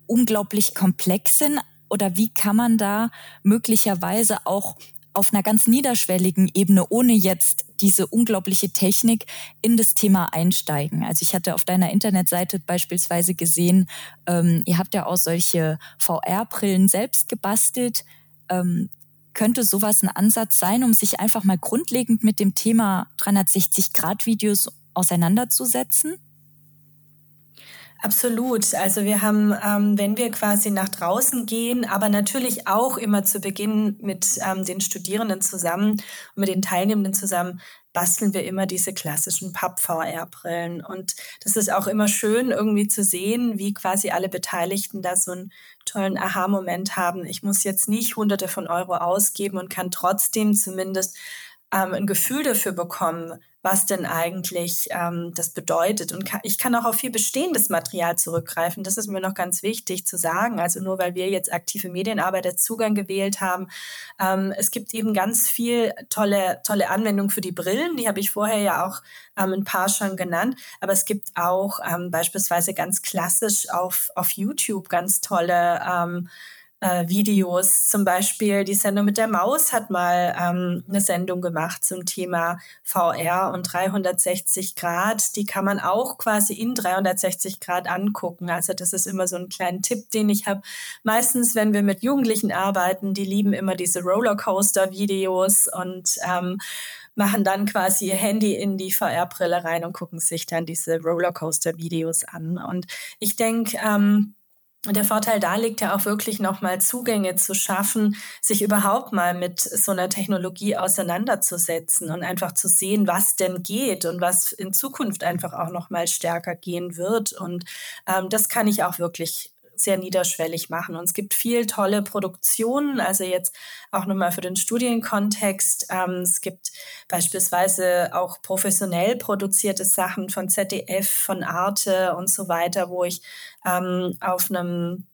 unglaublich komplex sind? Oder wie kann man da möglicherweise auch auf einer ganz niederschwelligen Ebene, ohne jetzt diese unglaubliche Technik, in das Thema einsteigen. Also ich hatte auf deiner Internetseite beispielsweise gesehen, ähm, ihr habt ja auch solche VR-Brillen selbst gebastelt. Ähm, könnte sowas ein Ansatz sein, um sich einfach mal grundlegend mit dem Thema 360-Grad-Videos auseinanderzusetzen? Absolut. Also wir haben, ähm, wenn wir quasi nach draußen gehen, aber natürlich auch immer zu Beginn mit ähm, den Studierenden zusammen und mit den Teilnehmenden zusammen, basteln wir immer diese klassischen Papp-VR-Brillen. Und das ist auch immer schön irgendwie zu sehen, wie quasi alle Beteiligten da so einen tollen Aha-Moment haben. Ich muss jetzt nicht hunderte von Euro ausgeben und kann trotzdem zumindest ähm, ein Gefühl dafür bekommen, was denn eigentlich ähm, das bedeutet. Und kann, ich kann auch auf viel bestehendes Material zurückgreifen. Das ist mir noch ganz wichtig zu sagen. Also nur weil wir jetzt aktive Medienarbeiter Zugang gewählt haben. Ähm, es gibt eben ganz viel tolle, tolle Anwendungen für die Brillen. Die habe ich vorher ja auch ähm, ein paar schon genannt. Aber es gibt auch ähm, beispielsweise ganz klassisch auf, auf YouTube ganz tolle ähm, äh, Videos. Zum Beispiel die Sendung mit der Maus hat mal ähm, eine Sendung gemacht zum Thema VR und 360 Grad. Die kann man auch quasi in 360 Grad angucken. Also das ist immer so ein kleiner Tipp, den ich habe. Meistens, wenn wir mit Jugendlichen arbeiten, die lieben immer diese Rollercoaster-Videos und ähm, machen dann quasi ihr Handy in die VR-Brille rein und gucken sich dann diese Rollercoaster-Videos an. Und ich denke, ähm, der Vorteil da liegt ja auch wirklich nochmal Zugänge zu schaffen, sich überhaupt mal mit so einer Technologie auseinanderzusetzen und einfach zu sehen, was denn geht und was in Zukunft einfach auch nochmal stärker gehen wird. Und ähm, das kann ich auch wirklich sehr niederschwellig machen. Und es gibt viel tolle Produktionen, also jetzt auch nochmal für den Studienkontext. Ähm, es gibt beispielsweise auch professionell produzierte Sachen von ZDF, von Arte und so weiter, wo ich ähm, auf einem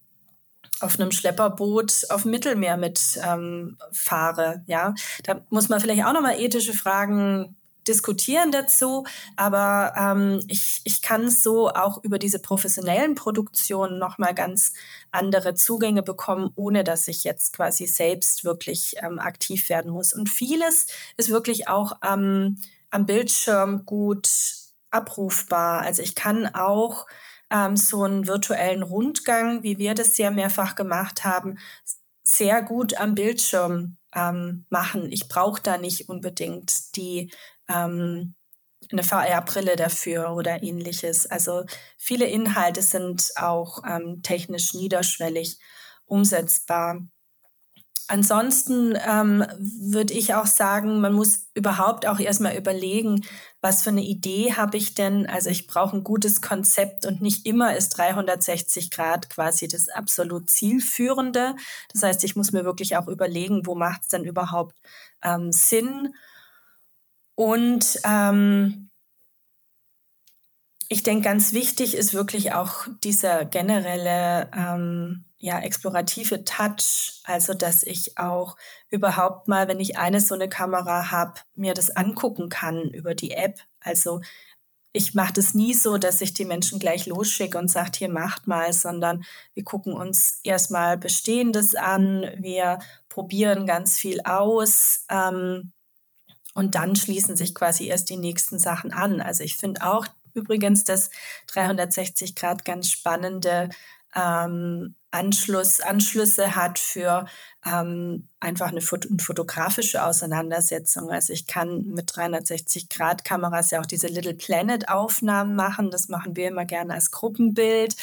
auf einem Schlepperboot auf dem Mittelmeer mit ähm, fahre. Ja, da muss man vielleicht auch nochmal ethische Fragen diskutieren dazu, aber ähm, ich, ich kann so auch über diese professionellen Produktionen nochmal ganz andere Zugänge bekommen, ohne dass ich jetzt quasi selbst wirklich ähm, aktiv werden muss. Und vieles ist wirklich auch ähm, am Bildschirm gut abrufbar. Also ich kann auch ähm, so einen virtuellen Rundgang, wie wir das sehr mehrfach gemacht haben, sehr gut am Bildschirm ähm, machen. Ich brauche da nicht unbedingt die ähm, eine VR-Brille dafür oder ähnliches. Also viele Inhalte sind auch ähm, technisch niederschwellig umsetzbar. Ansonsten ähm, würde ich auch sagen, man muss überhaupt auch erstmal überlegen, was für eine Idee habe ich denn? Also ich brauche ein gutes Konzept und nicht immer ist 360 Grad quasi das absolut zielführende. Das heißt, ich muss mir wirklich auch überlegen, wo macht es denn überhaupt ähm, Sinn? Und ähm, ich denke, ganz wichtig ist wirklich auch dieser generelle ähm, ja, explorative Touch, also dass ich auch überhaupt mal, wenn ich eine so eine Kamera habe, mir das angucken kann über die App. Also ich mache das nie so, dass ich die Menschen gleich losschicke und sage, hier macht mal, sondern wir gucken uns erstmal Bestehendes an, wir probieren ganz viel aus. Ähm, und dann schließen sich quasi erst die nächsten Sachen an. Also ich finde auch übrigens das 360 Grad ganz spannende ähm, Anschluss, Anschlüsse hat für ähm, einfach eine, Fot eine, fotografische Auseinandersetzung. Also ich kann mit 360 Grad Kameras ja auch diese Little Planet Aufnahmen machen. Das machen wir immer gerne als Gruppenbild.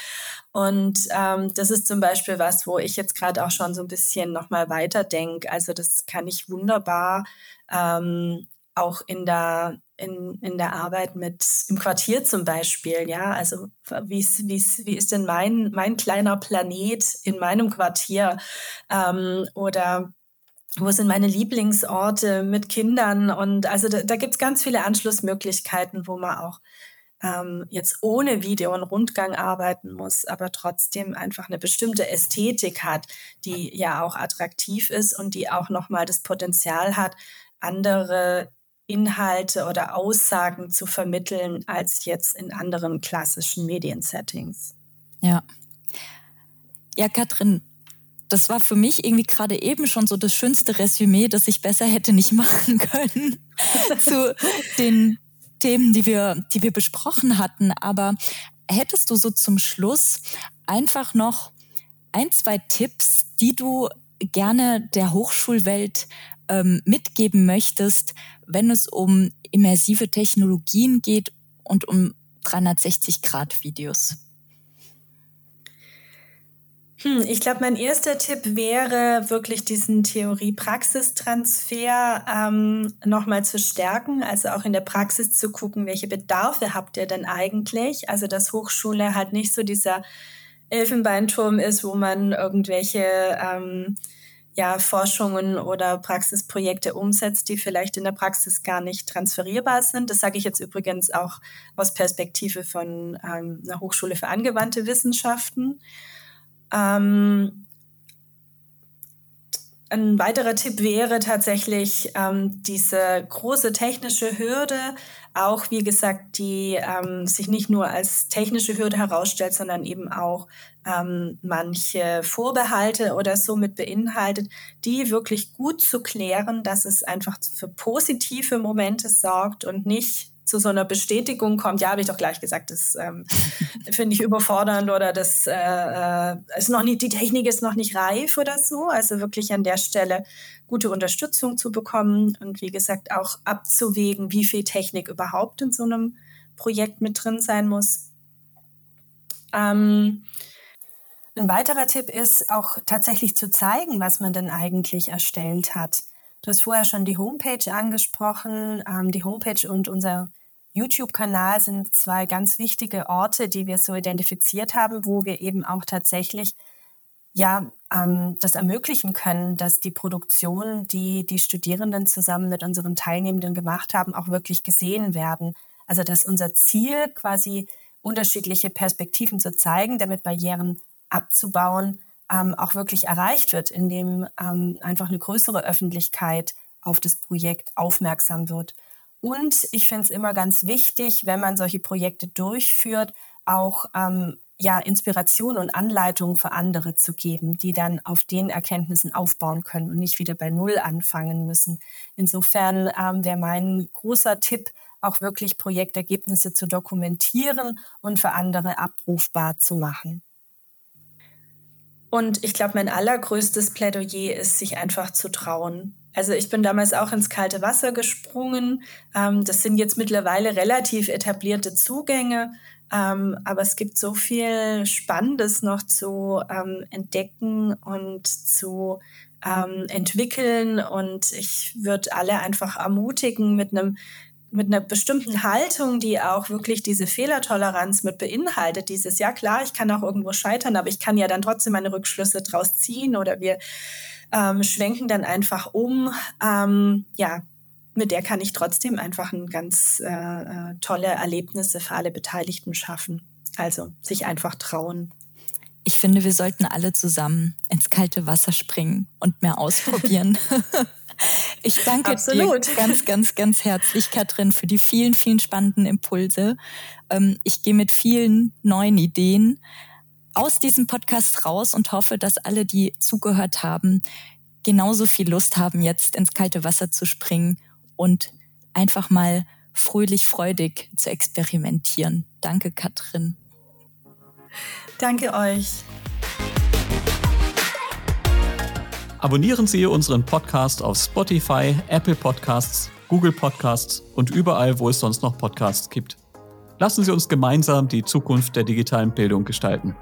Und ähm, das ist zum Beispiel was, wo ich jetzt gerade auch schon so ein bisschen nochmal weiterdenke. Also das kann ich wunderbar ähm, auch in der, in, in der Arbeit mit im Quartier zum Beispiel, ja, also wie ist, wie ist, wie ist denn mein, mein kleiner Planet in meinem Quartier? Ähm, oder wo sind meine Lieblingsorte mit Kindern? Und also da, da gibt es ganz viele Anschlussmöglichkeiten, wo man auch ähm, jetzt ohne Video und Rundgang arbeiten muss, aber trotzdem einfach eine bestimmte Ästhetik hat, die ja auch attraktiv ist und die auch nochmal das Potenzial hat, andere Inhalte oder Aussagen zu vermitteln als jetzt in anderen klassischen Mediensettings. Ja. Ja, Katrin, das war für mich irgendwie gerade eben schon so das schönste Resümee, das ich besser hätte nicht machen können zu den Themen, die wir, die wir besprochen hatten. Aber hättest du so zum Schluss einfach noch ein, zwei Tipps, die du gerne der Hochschulwelt ähm, mitgeben möchtest, wenn es um immersive Technologien geht und um 360-Grad-Videos? Hm, ich glaube, mein erster Tipp wäre wirklich diesen Theorie-Praxistransfer ähm, nochmal zu stärken, also auch in der Praxis zu gucken, welche Bedarfe habt ihr denn eigentlich? Also dass Hochschule halt nicht so dieser Elfenbeinturm ist, wo man irgendwelche ähm, ja, Forschungen oder Praxisprojekte umsetzt, die vielleicht in der Praxis gar nicht transferierbar sind. Das sage ich jetzt übrigens auch aus Perspektive von ähm, einer Hochschule für angewandte Wissenschaften. Ähm, ein weiterer Tipp wäre tatsächlich ähm, diese große technische Hürde, auch wie gesagt, die ähm, sich nicht nur als technische Hürde herausstellt, sondern eben auch ähm, manche Vorbehalte oder so mit beinhaltet, die wirklich gut zu klären, dass es einfach für positive Momente sorgt und nicht zu so einer Bestätigung kommt, ja, habe ich doch gleich gesagt, das ähm, finde ich überfordernd oder das äh, äh, ist noch nicht, die Technik ist noch nicht reif oder so. Also wirklich an der Stelle gute Unterstützung zu bekommen und wie gesagt auch abzuwägen, wie viel Technik überhaupt in so einem Projekt mit drin sein muss. Ähm, ein weiterer Tipp ist auch tatsächlich zu zeigen, was man denn eigentlich erstellt hat. Du hast vorher schon die Homepage angesprochen. Ähm, die Homepage und unser YouTube-Kanal sind zwei ganz wichtige Orte, die wir so identifiziert haben, wo wir eben auch tatsächlich ja ähm, das ermöglichen können, dass die Produktionen, die die Studierenden zusammen mit unseren Teilnehmenden gemacht haben, auch wirklich gesehen werden. Also dass unser Ziel quasi unterschiedliche Perspektiven zu zeigen, damit Barrieren abzubauen, ähm, auch wirklich erreicht wird, indem ähm, einfach eine größere Öffentlichkeit auf das Projekt aufmerksam wird. Und ich finde es immer ganz wichtig, wenn man solche Projekte durchführt, auch ähm, ja, Inspiration und Anleitung für andere zu geben, die dann auf den Erkenntnissen aufbauen können und nicht wieder bei Null anfangen müssen. Insofern ähm, wäre mein großer Tipp, auch wirklich Projektergebnisse zu dokumentieren und für andere abrufbar zu machen. Und ich glaube, mein allergrößtes Plädoyer ist, sich einfach zu trauen. Also ich bin damals auch ins kalte Wasser gesprungen. Ähm, das sind jetzt mittlerweile relativ etablierte Zugänge, ähm, aber es gibt so viel Spannendes noch zu ähm, entdecken und zu ähm, entwickeln. Und ich würde alle einfach ermutigen, mit einem mit einer bestimmten Haltung, die auch wirklich diese Fehlertoleranz mit beinhaltet, dieses, ja klar, ich kann auch irgendwo scheitern, aber ich kann ja dann trotzdem meine Rückschlüsse draus ziehen oder wir ähm, schwenken dann einfach um. Ähm, ja, mit der kann ich trotzdem einfach ein ganz äh, äh, tolle Erlebnisse für alle Beteiligten schaffen. Also sich einfach trauen. Ich finde, wir sollten alle zusammen ins kalte Wasser springen und mehr ausprobieren. ich danke Absolut. dir ganz, ganz, ganz herzlich, Katrin, für die vielen, vielen spannenden Impulse. Ähm, ich gehe mit vielen neuen Ideen aus diesem Podcast raus und hoffe, dass alle, die zugehört haben, genauso viel Lust haben, jetzt ins kalte Wasser zu springen und einfach mal fröhlich, freudig zu experimentieren. Danke, Katrin. Danke euch. Abonnieren Sie unseren Podcast auf Spotify, Apple Podcasts, Google Podcasts und überall, wo es sonst noch Podcasts gibt. Lassen Sie uns gemeinsam die Zukunft der digitalen Bildung gestalten.